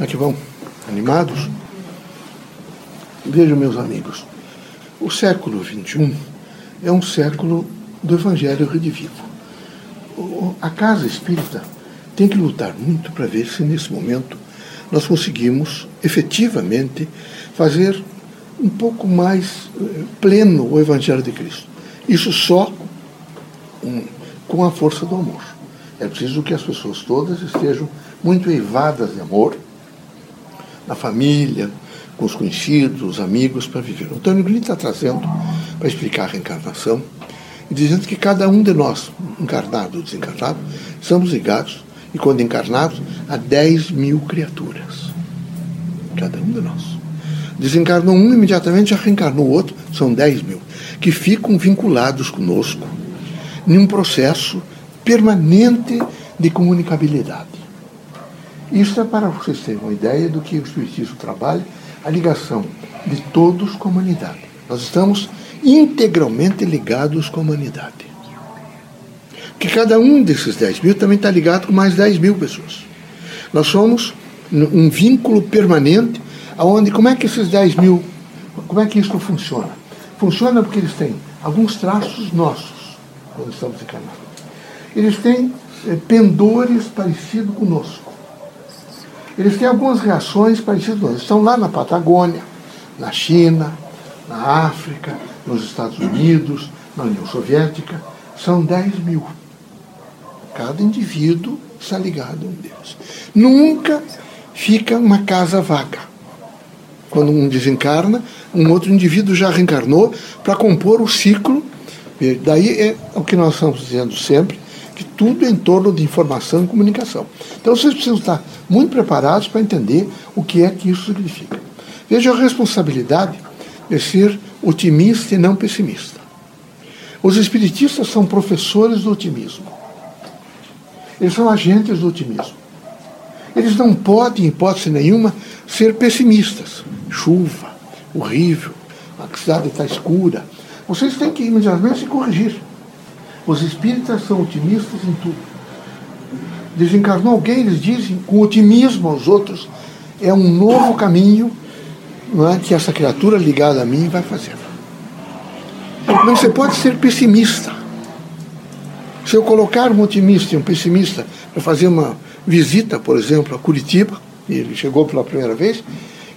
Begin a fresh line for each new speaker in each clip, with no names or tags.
Como é que vão? Animados? Vejam, meus amigos, o século XXI é um século do Evangelho redivivo. A casa espírita tem que lutar muito para ver se nesse momento nós conseguimos efetivamente fazer um pouco mais eh, pleno o Evangelho de Cristo. Isso só com a força do amor. É preciso que as pessoas todas estejam muito eivadas de amor, na família, com os conhecidos, os amigos, para viver. O Antônio Green está trazendo para explicar a reencarnação e dizendo que cada um de nós, encarnado ou desencarnado, somos ligados, e quando encarnados, a 10 mil criaturas. Cada um de nós. Desencarnou um, imediatamente já reencarnou o outro, são 10 mil, que ficam vinculados conosco num processo permanente de comunicabilidade. Isso é para vocês terem uma ideia do que o Espiritismo trabalha, a ligação de todos com a humanidade. Nós estamos integralmente ligados com a humanidade. Que cada um desses 10 mil também está ligado com mais 10 mil pessoas. Nós somos um vínculo permanente, aonde como é que esses 10 mil, como é que isso funciona? Funciona porque eles têm alguns traços nossos, quando estamos encarnados. Eles têm é, pendores parecidos conosco. Eles têm algumas reações parecidas conosco. Estão lá na Patagônia, na China, na África, nos Estados Unidos, na União Soviética, são 10 mil. Cada indivíduo está ligado a um Deus. Nunca fica uma casa vaga. Quando um desencarna, um outro indivíduo já reencarnou para compor o ciclo. Daí é o que nós estamos dizendo sempre, tudo em torno de informação e comunicação. Então vocês precisam estar muito preparados para entender o que é que isso significa. Veja a responsabilidade de ser otimista e não pessimista. Os espiritistas são professores do otimismo. Eles são agentes do otimismo. Eles não podem, em hipótese nenhuma, ser pessimistas. Chuva, horrível, a cidade está escura. Vocês têm que imediatamente se corrigir. Os espíritas são otimistas em tudo. Desencarnou alguém, eles dizem, com otimismo aos outros, é um novo caminho é, que essa criatura ligada a mim vai fazer. Não você pode ser pessimista. Se eu colocar um otimista e um pessimista para fazer uma visita, por exemplo, a Curitiba, e ele chegou pela primeira vez,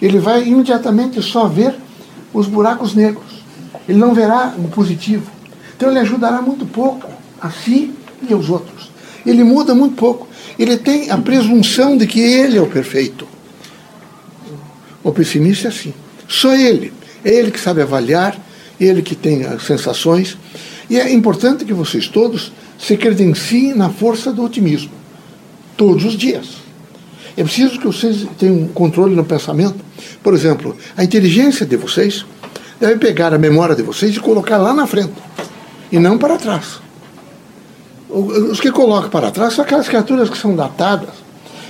ele vai imediatamente só ver os buracos negros. Ele não verá o positivo. Então ele ajudará muito pouco a si e aos outros. Ele muda muito pouco. Ele tem a presunção de que ele é o perfeito. O pessimista é assim. Só ele. É ele que sabe avaliar, ele que tem as sensações. E é importante que vocês todos se credenciem na força do otimismo. Todos os dias. É preciso que vocês tenham um controle no pensamento. Por exemplo, a inteligência de vocês deve pegar a memória de vocês e colocar lá na frente, e não para trás. Os que colocam para trás são aquelas criaturas que são datadas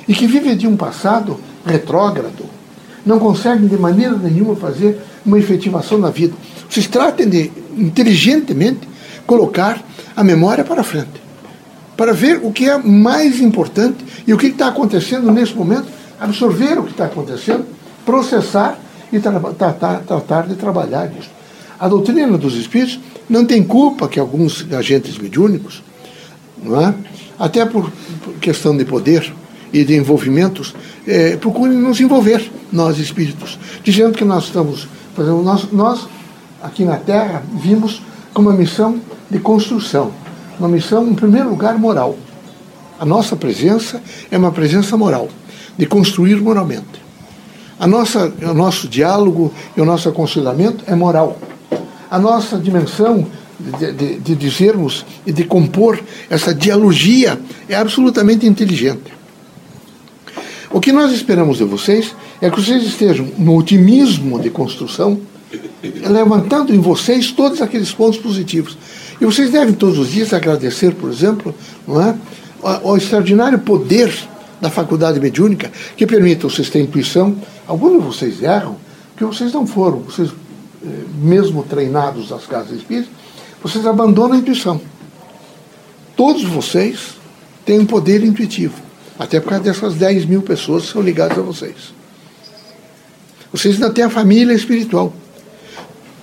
e que vivem de um passado retrógrado, não conseguem de maneira nenhuma fazer uma efetivação na vida. Vocês tratem de, inteligentemente, colocar a memória para frente, para ver o que é mais importante e o que está acontecendo nesse momento, absorver o que está acontecendo, processar e tra tratar, tratar de trabalhar isso. A doutrina dos espíritos não tem culpa que alguns agentes mediúnicos, não é? até por questão de poder, e de envolvimentos, é, procurem nos envolver, nós espíritos, dizendo que nós estamos. Nós, nós, aqui na Terra, vimos como uma missão de construção, uma missão, em primeiro lugar, moral. A nossa presença é uma presença moral, de construir moralmente. A nossa, o nosso diálogo e o nosso aconselhamento é moral. A nossa dimensão de, de, de dizermos e de compor essa dialogia é absolutamente inteligente. O que nós esperamos de vocês é que vocês estejam no otimismo de construção, levantando em vocês todos aqueles pontos positivos. E vocês devem todos os dias agradecer, por exemplo, não é, ao extraordinário poder da faculdade mediúnica que permite vocês terem intuição. Alguns de vocês erram, porque vocês não foram, vocês, mesmo treinados nas casas espíritas, vocês abandonam a intuição. Todos vocês têm um poder intuitivo. Até por causa dessas 10 mil pessoas que são ligadas a vocês. Vocês ainda têm a família espiritual.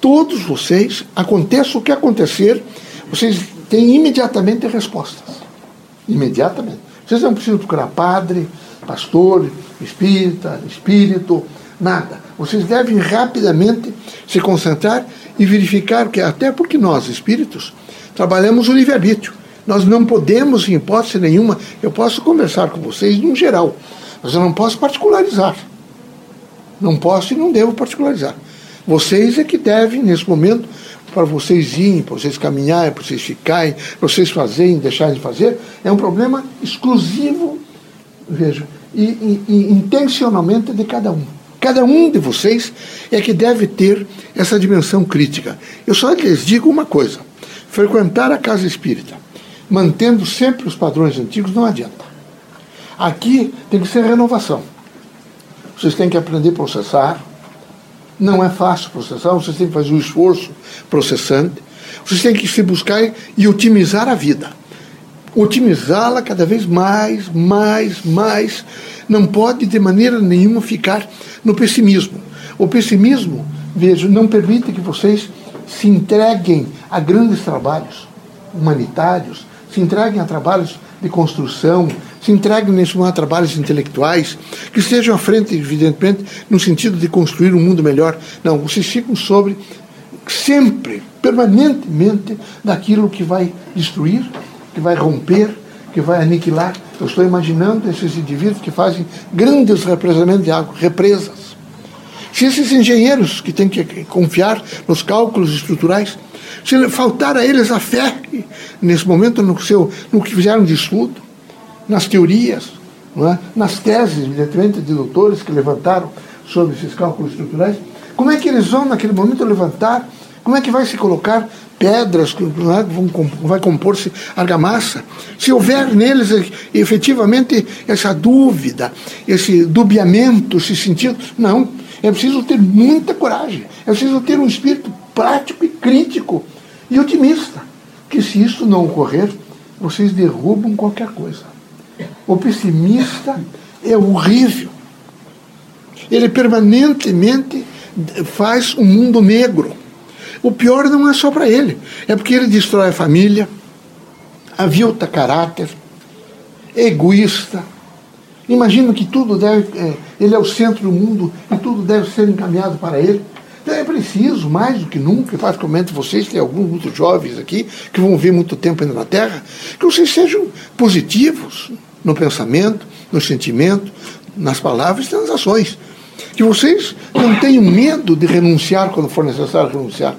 Todos vocês, aconteça o que acontecer, vocês têm imediatamente respostas. Imediatamente. Vocês não precisam procurar padre, pastor, espírita, espírito, nada. Vocês devem rapidamente se concentrar e verificar que, até porque nós, espíritos, trabalhamos o livre-arbítrio. Nós não podemos, em hipótese nenhuma, eu posso conversar com vocês no geral, mas eu não posso particularizar. Não posso e não devo particularizar. Vocês é que devem, nesse momento, para vocês irem, para vocês caminharem, para vocês ficarem, para vocês fazerem, deixarem de fazer, é um problema exclusivo, veja, e, e, e intencionalmente de cada um. Cada um de vocês é que deve ter essa dimensão crítica. Eu só lhes digo uma coisa: frequentar a casa espírita, mantendo sempre os padrões antigos, não adianta. Aqui tem que ser renovação. Vocês têm que aprender a processar. Não é fácil processar, vocês têm que fazer um esforço processante. Vocês têm que se buscar e otimizar a vida. Otimizá-la cada vez mais, mais, mais. Não pode de maneira nenhuma ficar no pessimismo. O pessimismo, vejo, não permite que vocês se entreguem a grandes trabalhos humanitários, se entreguem a trabalhos de construção, se entreguem nesse a trabalhos intelectuais, que estejam à frente, evidentemente, no sentido de construir um mundo melhor. Não, vocês ficam sobre, sempre, permanentemente, daquilo que vai destruir, que vai romper, que vai aniquilar. Eu estou imaginando esses indivíduos que fazem grandes represamentos de água, represas. Se esses engenheiros que têm que confiar nos cálculos estruturais, se faltar a eles a fé nesse momento no, seu, no que fizeram de estudo, nas teorias, é? nas teses, evidentemente, de doutores que levantaram sobre esses cálculos estruturais, como é que eles vão, naquele momento, levantar? Como é que vai se colocar pedras, é? vão, vai compor-se argamassa? Se houver neles efetivamente essa dúvida, esse dubiamento, esse sentido, não. É preciso ter muita coragem. É preciso ter um espírito prático e crítico e otimista. Que se isso não ocorrer, vocês derrubam qualquer coisa. O pessimista é horrível. Ele permanentemente faz um mundo negro. O pior não é só para ele, é porque ele destrói a família, avilta caráter, é egoísta, Imagina que tudo deve, é, ele é o centro do mundo e tudo deve ser encaminhado para ele. Então é preciso, mais do que nunca, particularmente vocês, tem alguns muito jovens aqui, que vão vir muito tempo ainda na Terra, que vocês sejam positivos no pensamento, no sentimento, nas palavras e nas ações. Que vocês não tenham medo de renunciar quando for necessário renunciar.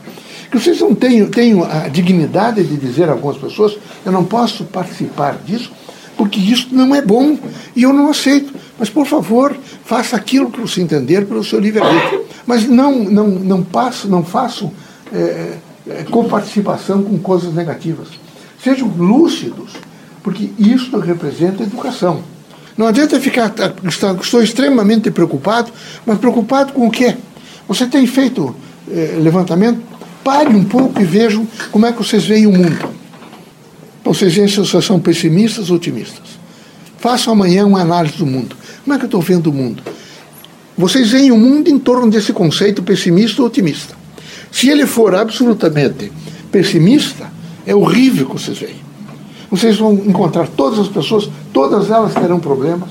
Que vocês não tenham, tenham a dignidade de dizer a algumas pessoas: eu não posso participar disso porque isso não é bom e eu não aceito. Mas, por favor, faça aquilo que você entender pelo seu livre-arbítrio. Mas não, não, não, passo, não façam é, é, coparticipação com coisas negativas. Sejam lúcidos, porque isso representa educação. Não adianta ficar. Estou extremamente preocupado, mas preocupado com o quê? Você tem feito é, levantamento? Pare um pouco e vejam como é que vocês veem o mundo. Vocês vocês são pessimistas ou otimistas? Façam amanhã uma análise do mundo. Como é que eu estou vendo o mundo? Vocês veem o mundo em torno desse conceito pessimista ou otimista. Se ele for absolutamente pessimista, é horrível que vocês veem. Vocês vão encontrar todas as pessoas, todas elas terão problemas,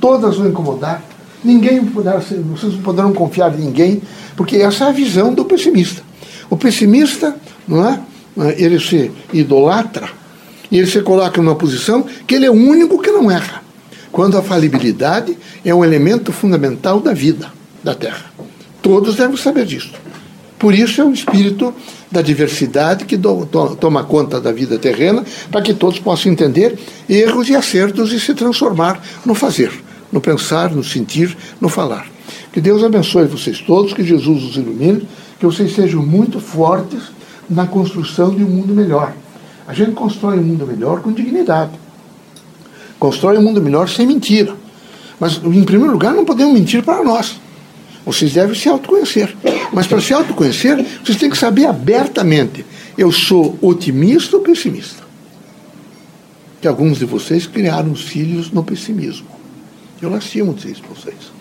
todas vão incomodar, ninguém poderá ser, vocês não poderão confiar em ninguém, porque essa é a visão do pessimista. O pessimista, não é? Ele se idolatra e ele se coloca numa posição que ele é o único que não erra. Quando a falibilidade é um elemento fundamental da vida da Terra. Todos devem saber disso. Por isso é o espírito da diversidade que do, to, toma conta da vida terrena, para que todos possam entender erros e acertos e se transformar no fazer, no pensar, no sentir, no falar. Que Deus abençoe vocês todos, que Jesus os ilumine, que vocês sejam muito fortes na construção de um mundo melhor a gente constrói um mundo melhor com dignidade. Constrói um mundo melhor sem mentira. Mas, em primeiro lugar, não podemos mentir para nós. Vocês devem se autoconhecer. Mas para se autoconhecer, vocês têm que saber abertamente: eu sou otimista ou pessimista? que alguns de vocês criaram os filhos no pessimismo. Eu lastimo dizer isso para vocês.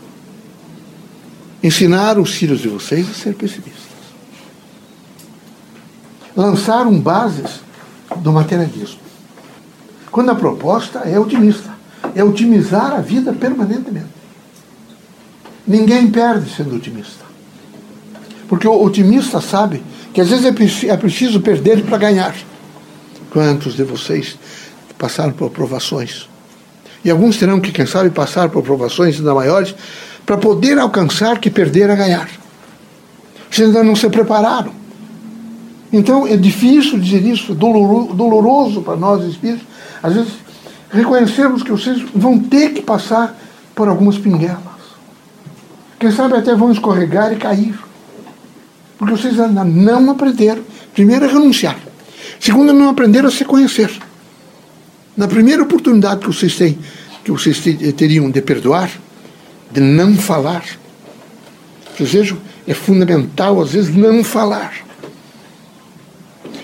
Ensinaram os filhos de vocês a ser pessimistas. Lançaram bases do materialismo. Quando a proposta é otimista, é otimizar a vida permanentemente. Ninguém perde sendo otimista. Porque o otimista sabe que às vezes é preciso perder para ganhar. Quantos de vocês passaram por provações? E alguns terão que, quem sabe, passar por provações ainda maiores para poder alcançar que perder a ganhar. Vocês ainda não se prepararam. Então é difícil dizer isso, é doloroso para nós espíritos, às vezes reconhecermos que vocês vão ter que passar por algumas pinguelas. Quem sabe até vão escorregar e cair. Porque vocês ainda não aprenderam. Primeiro é renunciar. Segundo, não aprenderam a se conhecer. Na primeira oportunidade que vocês têm, que vocês teriam de perdoar, de não falar. Vocês vejam, é fundamental, às vezes, não falar.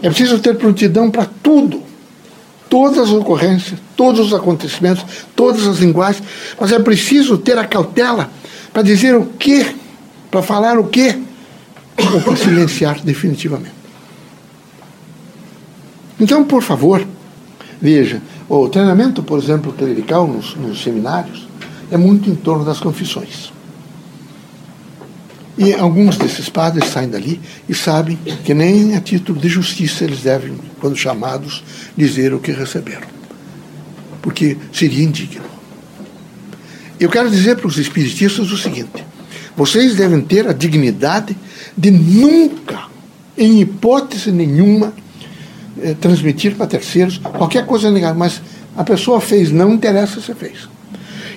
É preciso ter prontidão para tudo. Todas as ocorrências, todos os acontecimentos, todas as linguagens. Mas é preciso ter a cautela para dizer o quê, para falar o quê, ou para silenciar definitivamente. Então, por favor, veja, o treinamento, por exemplo, clerical nos, nos seminários é muito em torno das confissões. E alguns desses padres saem dali e sabem que nem a título de justiça eles devem, quando chamados, dizer o que receberam. Porque seria indigno. Eu quero dizer para os espiritistas o seguinte: vocês devem ter a dignidade de nunca, em hipótese nenhuma, eh, transmitir para terceiros qualquer coisa negativa. Mas a pessoa fez, não interessa se fez.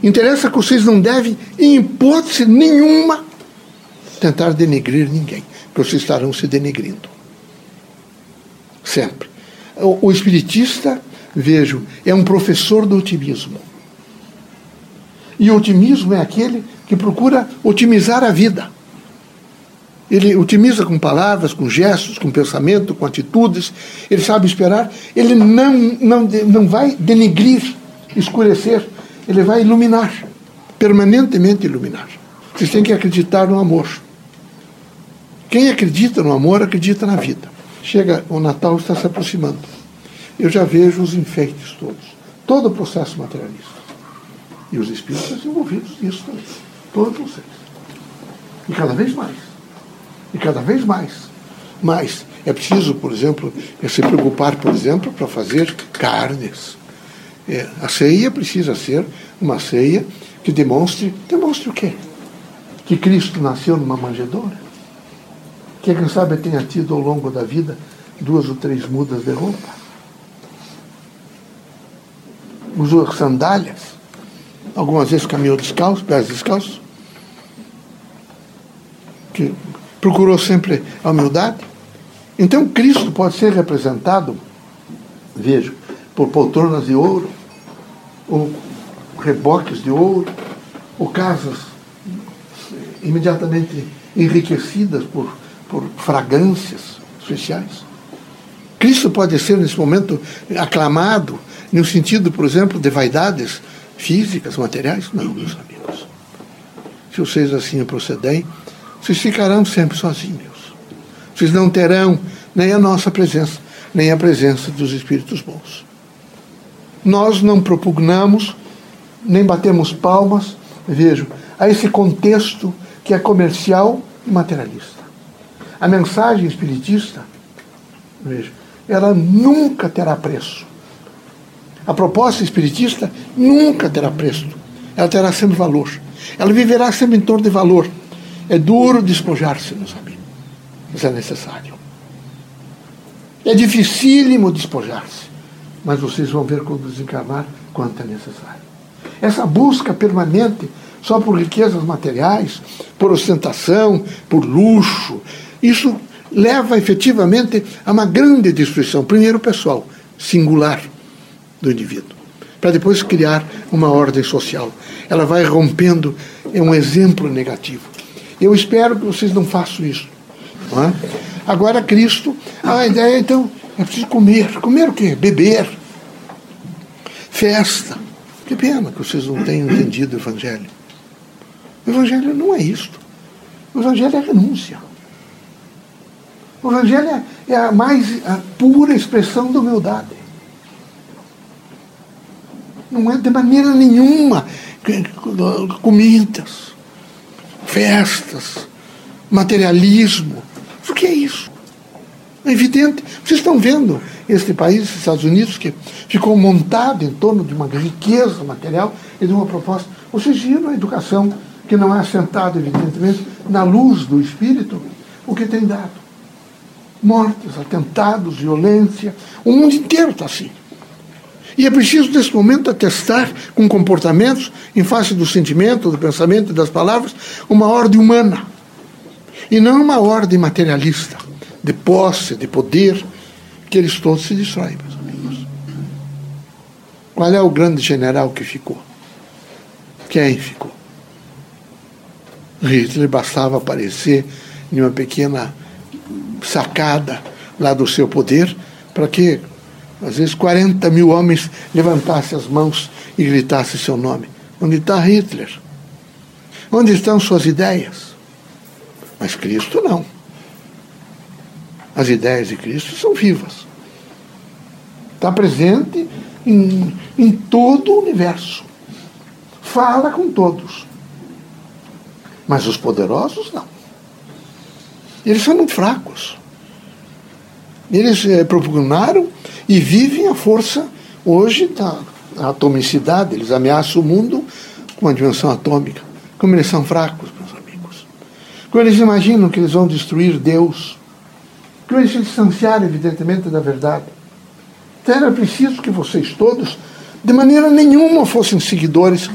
Interessa que vocês não devem, em hipótese nenhuma, tentar denegrir ninguém, porque vocês estarão se denegrindo. Sempre. O, o espiritista, vejo, é um professor do otimismo. E o otimismo é aquele que procura otimizar a vida. Ele otimiza com palavras, com gestos, com pensamento, com atitudes. Ele sabe esperar. Ele não, não, não vai denegrir, escurecer ele vai iluminar, permanentemente iluminar. Vocês têm que acreditar no amor. Quem acredita no amor, acredita na vida. Chega, o Natal está se aproximando. Eu já vejo os enfeites todos. Todo o processo materialista. E os espíritos envolvidos nisso também. Todos vocês. E cada vez mais. E cada vez mais. Mas é preciso, por exemplo, se preocupar, por exemplo, para fazer carnes é, a ceia precisa ser uma ceia que demonstre. Demonstre o quê? Que Cristo nasceu numa manjedoura? Que quem sabe tenha tido ao longo da vida duas ou três mudas de roupa? Usou sandálias? Algumas vezes caminhou descalço, pés descalços? Que procurou sempre a humildade? Então Cristo pode ser representado, veja, por poltronas de ouro, ou reboques de ouro, ou casas imediatamente enriquecidas por, por fragrâncias especiais. Cristo pode ser, nesse momento, aclamado no sentido, por exemplo, de vaidades físicas, materiais? Não, meus amigos. Se vocês assim procederem, vocês ficarão sempre sozinhos. Vocês não terão nem a nossa presença, nem a presença dos Espíritos bons nós não propugnamos, nem batemos palmas, vejo, a esse contexto que é comercial e materialista. A mensagem espiritista, veja, ela nunca terá preço. A proposta espiritista nunca terá preço. Ela terá sempre valor. Ela viverá sempre em torno de valor. É duro despojar-se, meus amigos. Mas é necessário. É dificílimo despojar-se mas vocês vão ver quando desencarnar quanto é necessário. Essa busca permanente só por riquezas materiais, por ostentação, por luxo, isso leva efetivamente a uma grande destruição, primeiro pessoal, singular do indivíduo, para depois criar uma ordem social. Ela vai rompendo é um exemplo negativo. Eu espero que vocês não façam isso. Não é? Agora, Cristo, a ideia então é preciso comer. Comer o quê? Beber. festa. Que pena que vocês não tenham entendido o Evangelho. O Evangelho não é isto. O Evangelho é renúncia. O Evangelho é, é a mais a pura expressão da humildade. Não é de maneira nenhuma comidas, festas, materialismo. O que é isso? É evidente. Vocês estão vendo este país, os Estados Unidos, que ficou montado em torno de uma riqueza material e de uma proposta. Vocês viram a educação que não é assentada, evidentemente, na luz do Espírito, o que tem dado. Mortes, atentados, violência. O mundo inteiro está assim. E é preciso, nesse momento, atestar com comportamentos, em face do sentimento, do pensamento e das palavras, uma ordem humana. E não uma ordem materialista, de posse, de poder, que eles todos se destroem, meus amigos. Qual é o grande general que ficou? Quem ficou? Hitler bastava aparecer em uma pequena sacada lá do seu poder para que às vezes 40 mil homens levantassem as mãos e gritassem seu nome. Onde está Hitler? Onde estão suas ideias? Mas Cristo não. As ideias de Cristo são vivas. Está presente em, em todo o universo. Fala com todos. Mas os poderosos não. Eles são muito fracos. Eles é, propugnaram e vivem a força hoje da atomicidade. Eles ameaçam o mundo com a dimensão atômica. Como eles são fracos, meus amigos. Como eles imaginam que eles vão destruir Deus. Como eles se distanciaram, evidentemente, da verdade. Então era preciso que vocês todos, de maneira nenhuma, fossem seguidores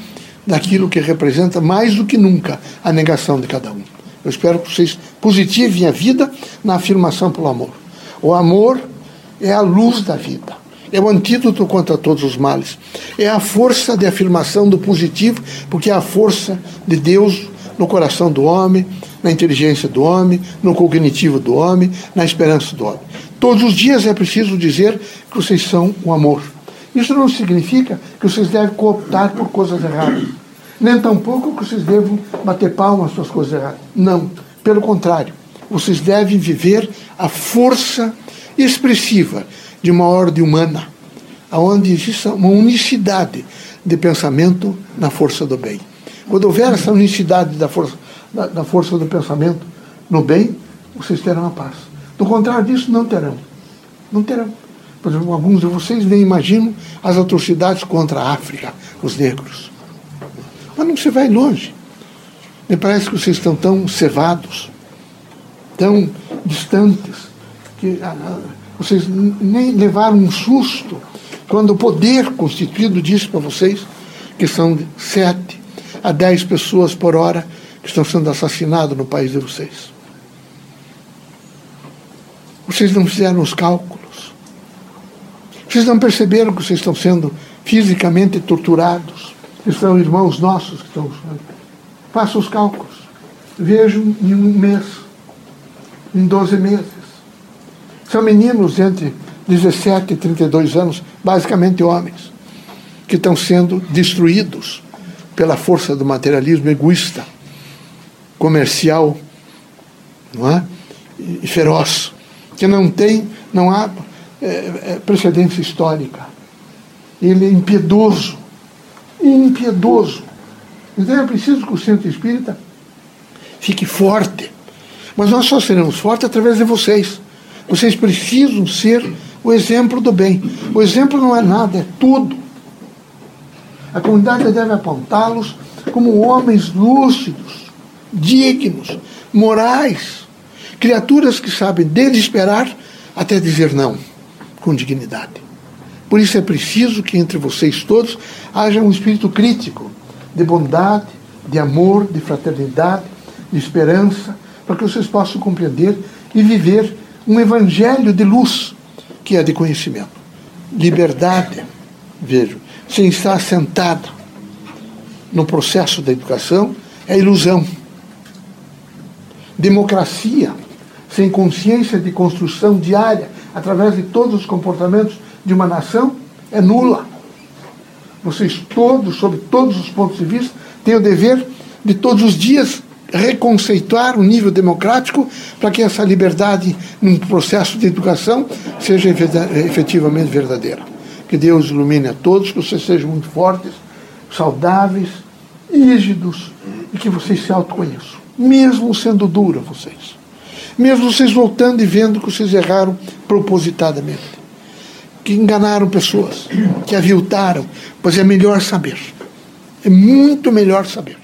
daquilo que representa mais do que nunca a negação de cada um. Eu espero que vocês positivem a vida na afirmação pelo amor. O amor é a luz da vida. É o antídoto contra todos os males. É a força de afirmação do positivo, porque é a força de Deus no coração do homem, na inteligência do homem, no cognitivo do homem, na esperança do homem. Todos os dias é preciso dizer que vocês são o amor. Isso não significa que vocês devem cooptar por coisas erradas. Nem tampouco que vocês devem bater palmas às suas coisas erradas. Não. Pelo contrário, vocês devem viver a força expressiva de uma ordem humana, onde existe uma unicidade de pensamento na força do bem. Quando houver essa unicidade da força, da, da força do pensamento no bem, vocês terão a paz. Do contrário disso, não terão. Não terão. Por exemplo, alguns de vocês nem imaginam as atrocidades contra a África, os negros. Mas não se vai longe. Me parece que vocês estão tão cevados, tão distantes, que ah, vocês nem levaram um susto quando o poder constituído disse para vocês que são sete a dez pessoas por hora que estão sendo assassinadas no país de vocês. Vocês não fizeram os cálculos. Vocês não perceberam que vocês estão sendo fisicamente torturados. São irmãos nossos que estão. Façam os cálculos. Vejam em um mês, em 12 meses. São meninos entre 17 e 32 anos, basicamente homens, que estão sendo destruídos pela força do materialismo egoísta, comercial, não é? e feroz, que não tem, não há é, é, precedência histórica. Ele é impiedoso, impiedoso. Então é preciso que o centro espírita fique forte. Mas nós só seremos fortes através de vocês. Vocês precisam ser o exemplo do bem. O exemplo não é nada, é tudo. A comunidade deve apontá-los como homens lúcidos, dignos, morais, criaturas que sabem desde esperar até dizer não, com dignidade. Por isso é preciso que entre vocês todos haja um espírito crítico, de bondade, de amor, de fraternidade, de esperança, para que vocês possam compreender e viver um evangelho de luz, que é de conhecimento. Liberdade, vejo, sem estar sentado no processo da educação, é ilusão. Democracia, sem consciência de construção diária, através de todos os comportamentos de uma nação, é nula. vocês todos, sob todos os pontos de vista, têm o dever de todos os dias reconceituar o nível democrático para que essa liberdade, num processo de educação, seja efetivamente verdadeira. Que Deus ilumine a todos, que vocês sejam muito fortes, saudáveis, rígidos e que vocês se autoconheçam, mesmo sendo dura vocês. Mesmo vocês voltando e vendo que vocês erraram propositadamente, que enganaram pessoas, que aviltaram, pois é melhor saber. É muito melhor saber.